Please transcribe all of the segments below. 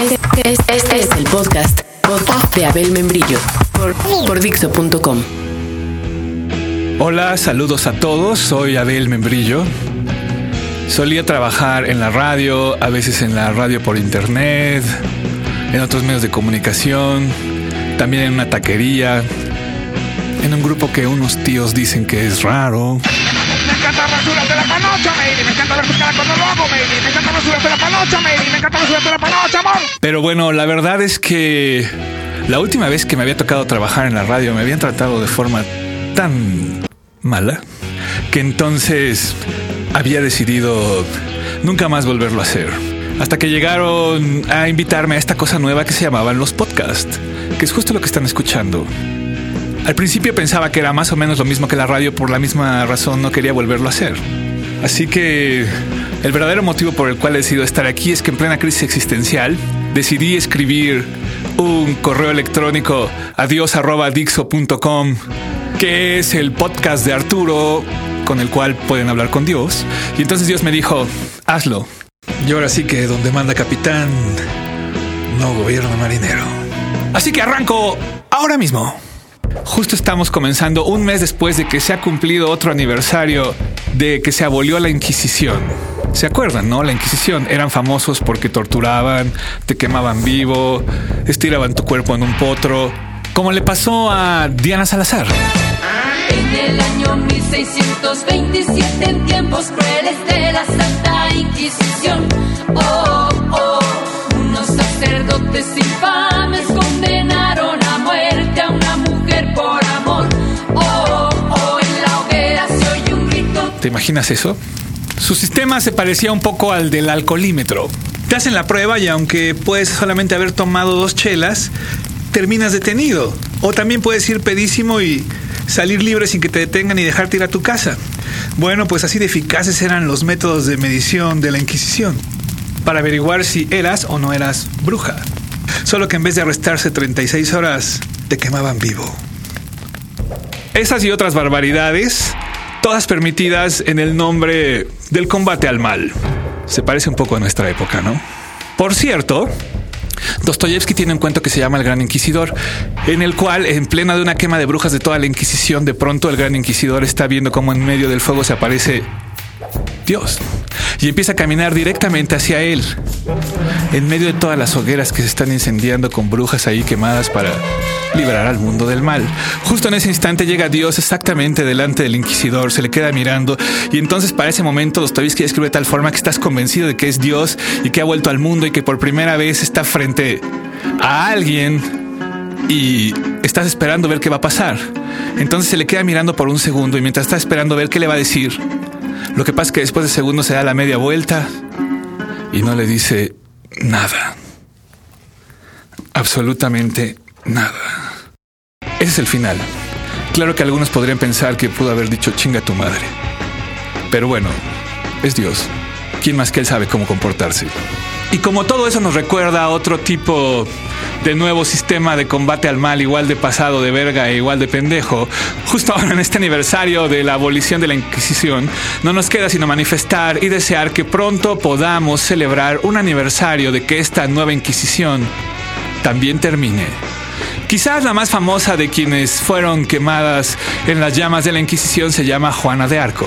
Este, es el podcast, podcast de Abel Membrillo por, por Dixo.com. Hola, saludos a todos. Soy Abel Membrillo. Solía trabajar en la radio, a veces en la radio por internet, en otros medios de comunicación, también en una taquería, en un grupo que unos tíos dicen que es raro. Pero bueno, la verdad es que la última vez que me había tocado trabajar en la radio me habían tratado de forma tan mala que entonces había decidido nunca más volverlo a hacer. Hasta que llegaron a invitarme a esta cosa nueva que se llamaban los podcasts, que es justo lo que están escuchando. Al principio pensaba que era más o menos lo mismo que la radio, por la misma razón no quería volverlo a hacer. Así que el verdadero motivo por el cual he decidido estar aquí es que en plena crisis existencial decidí escribir un correo electrónico adiós@dixo.com, que es el podcast de Arturo con el cual pueden hablar con Dios. Y entonces Dios me dijo, hazlo. Y ahora sí que donde manda capitán, no gobierna marinero. Así que arranco ahora mismo. Justo estamos comenzando un mes después de que se ha cumplido otro aniversario de que se abolió la Inquisición. ¿Se acuerdan, no? La Inquisición eran famosos porque torturaban, te quemaban vivo, estiraban tu cuerpo en un potro, como le pasó a Diana Salazar. En el año 1627, en tiempos crueles de la Santa Inquisición, oh, oh, unos sacerdotes infames condenaron ¿Te imaginas eso? Su sistema se parecía un poco al del alcoholímetro. Te hacen la prueba y aunque puedes solamente haber tomado dos chelas, terminas detenido. O también puedes ir pedísimo y salir libre sin que te detengan y dejarte ir a tu casa. Bueno, pues así de eficaces eran los métodos de medición de la Inquisición para averiguar si eras o no eras bruja. Solo que en vez de arrestarse 36 horas, te quemaban vivo. Esas y otras barbaridades, todas permitidas en el nombre del combate al mal. Se parece un poco a nuestra época, ¿no? Por cierto, Dostoyevsky tiene un cuento que se llama El Gran Inquisidor, en el cual, en plena de una quema de brujas de toda la Inquisición, de pronto el Gran Inquisidor está viendo cómo en medio del fuego se aparece Dios y empieza a caminar directamente hacia él, en medio de todas las hogueras que se están incendiando con brujas ahí quemadas para liberar al mundo del mal. Justo en ese instante llega Dios exactamente delante del inquisidor, se le queda mirando y entonces para ese momento Dostoyevsky escribe de tal forma que estás convencido de que es Dios y que ha vuelto al mundo y que por primera vez está frente a alguien y estás esperando ver qué va a pasar. Entonces se le queda mirando por un segundo y mientras está esperando ver qué le va a decir, lo que pasa es que después de segundo se da la media vuelta y no le dice nada. Absolutamente nada. Ese es el final. Claro que algunos podrían pensar que pudo haber dicho chinga tu madre. Pero bueno, es Dios. ¿Quién más que él sabe cómo comportarse? Y como todo eso nos recuerda a otro tipo de nuevo sistema de combate al mal, igual de pasado de verga e igual de pendejo, justo ahora en este aniversario de la abolición de la Inquisición, no nos queda sino manifestar y desear que pronto podamos celebrar un aniversario de que esta nueva Inquisición también termine. Quizás la más famosa de quienes fueron quemadas en las llamas de la Inquisición se llama Juana de Arco.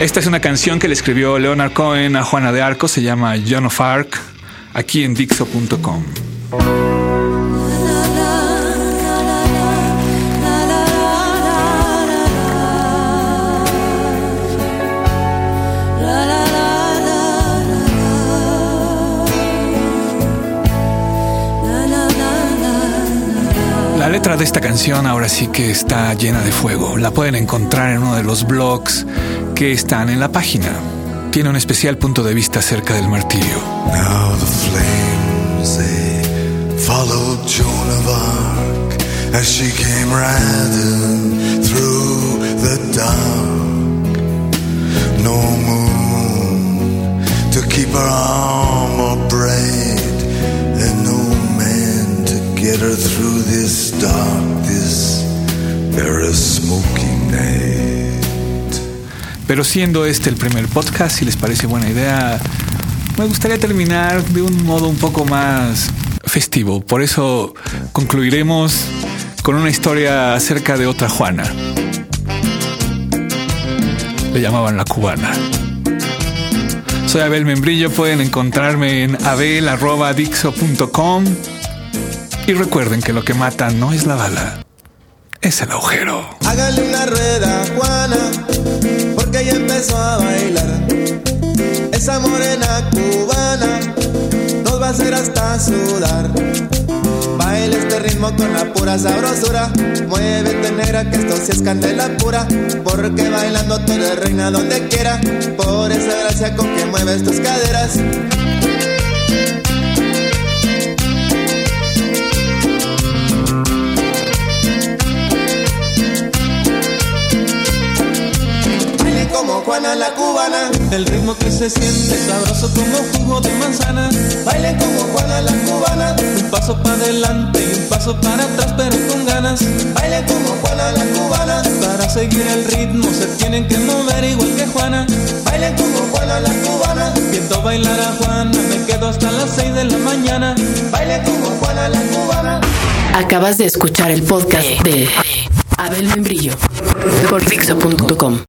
Esta es una canción que le escribió Leonard Cohen a Juana de Arco, se llama Joan of Arc, aquí en Dixo.com. letra de esta canción ahora sí que está llena de fuego. La pueden encontrar en uno de los blogs que están en la página. Tiene un especial punto de vista acerca del martirio. Now the flames they followed Joan of Arc as she came riding through this dark, this very smoky night. Pero siendo este el primer podcast, si les parece buena idea, me gustaría terminar de un modo un poco más festivo. Por eso concluiremos con una historia acerca de otra Juana. Le llamaban la cubana. Soy Abel Membrillo, pueden encontrarme en abel.dixo.com y recuerden que lo que mata no es la bala, es el agujero. Hágale una rueda, Juana, porque ella empezó a bailar. Esa morena cubana nos va a hacer hasta sudar. Baila este ritmo con la pura sabrosura. Muévete negra que esto sí es candela pura. Porque bailando tú eres reina donde quiera. Por esa gracia con que mueves tus caderas. La cubana. El ritmo que se siente sabroso como jugo de manzana. Baile como Juana la cubana. Un paso para adelante y un paso para atrás, pero con ganas. Baile como Juana la cubana. Para seguir el ritmo se tienen que mover igual que Juana. Baile como Juana la cubana. Viendo bailar a Juana, me quedo hasta las 6 de la mañana. Baile como Juana la cubana. Acabas de escuchar el podcast de Abel Membrillo por Dixo.com.